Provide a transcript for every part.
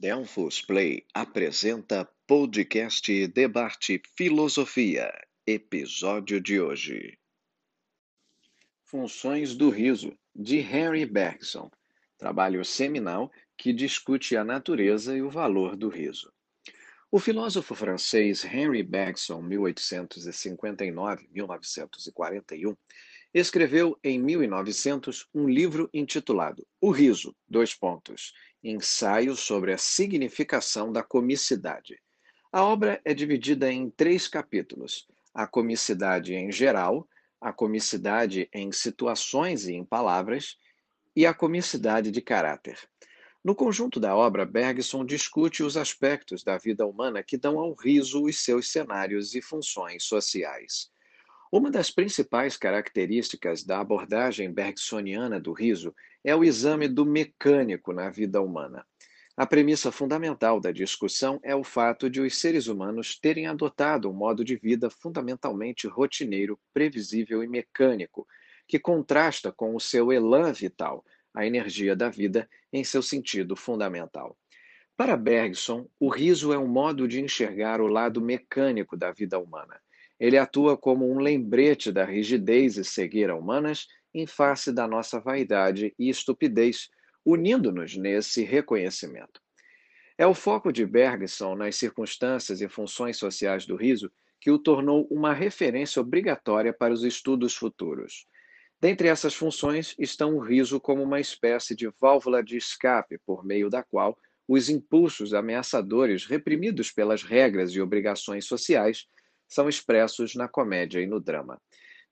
Delfos Play apresenta podcast Debate Filosofia, episódio de hoje. Funções do riso, de Henry Bergson, trabalho seminal que discute a natureza e o valor do riso. O filósofo francês Henry Bergson, 1859-1941, escreveu em 1900 um livro intitulado O Riso, dois pontos, ensaio sobre a significação da comicidade. A obra é dividida em três capítulos: a comicidade em geral, a comicidade em situações e em palavras e a comicidade de caráter. No conjunto da obra, Bergson discute os aspectos da vida humana que dão ao riso os seus cenários e funções sociais. Uma das principais características da abordagem bergsoniana do riso é o exame do mecânico na vida humana. A premissa fundamental da discussão é o fato de os seres humanos terem adotado um modo de vida fundamentalmente rotineiro, previsível e mecânico, que contrasta com o seu elan vital, a energia da vida, em seu sentido fundamental. Para Bergson, o riso é um modo de enxergar o lado mecânico da vida humana. Ele atua como um lembrete da rigidez e cegueira humanas em face da nossa vaidade e estupidez, unindo-nos nesse reconhecimento. É o foco de Bergson nas circunstâncias e funções sociais do riso que o tornou uma referência obrigatória para os estudos futuros. Dentre essas funções estão o riso como uma espécie de válvula de escape por meio da qual os impulsos ameaçadores reprimidos pelas regras e obrigações sociais são expressos na comédia e no drama.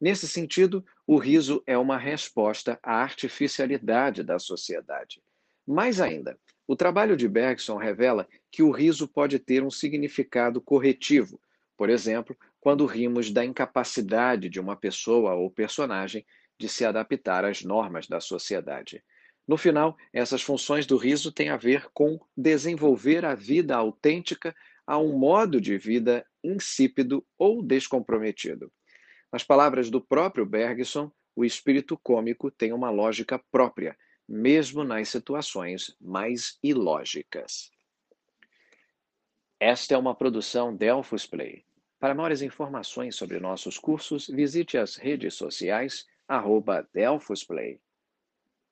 Nesse sentido, o riso é uma resposta à artificialidade da sociedade. Mais ainda, o trabalho de Bergson revela que o riso pode ter um significado corretivo, por exemplo, quando rimos da incapacidade de uma pessoa ou personagem de se adaptar às normas da sociedade. No final, essas funções do riso têm a ver com desenvolver a vida autêntica a um modo de vida insípido ou descomprometido. Nas palavras do próprio Bergson, o espírito cômico tem uma lógica própria, mesmo nas situações mais ilógicas. Esta é uma produção Delphos Play. Para maiores informações sobre nossos cursos, visite as redes sociais arroba Delphos Play.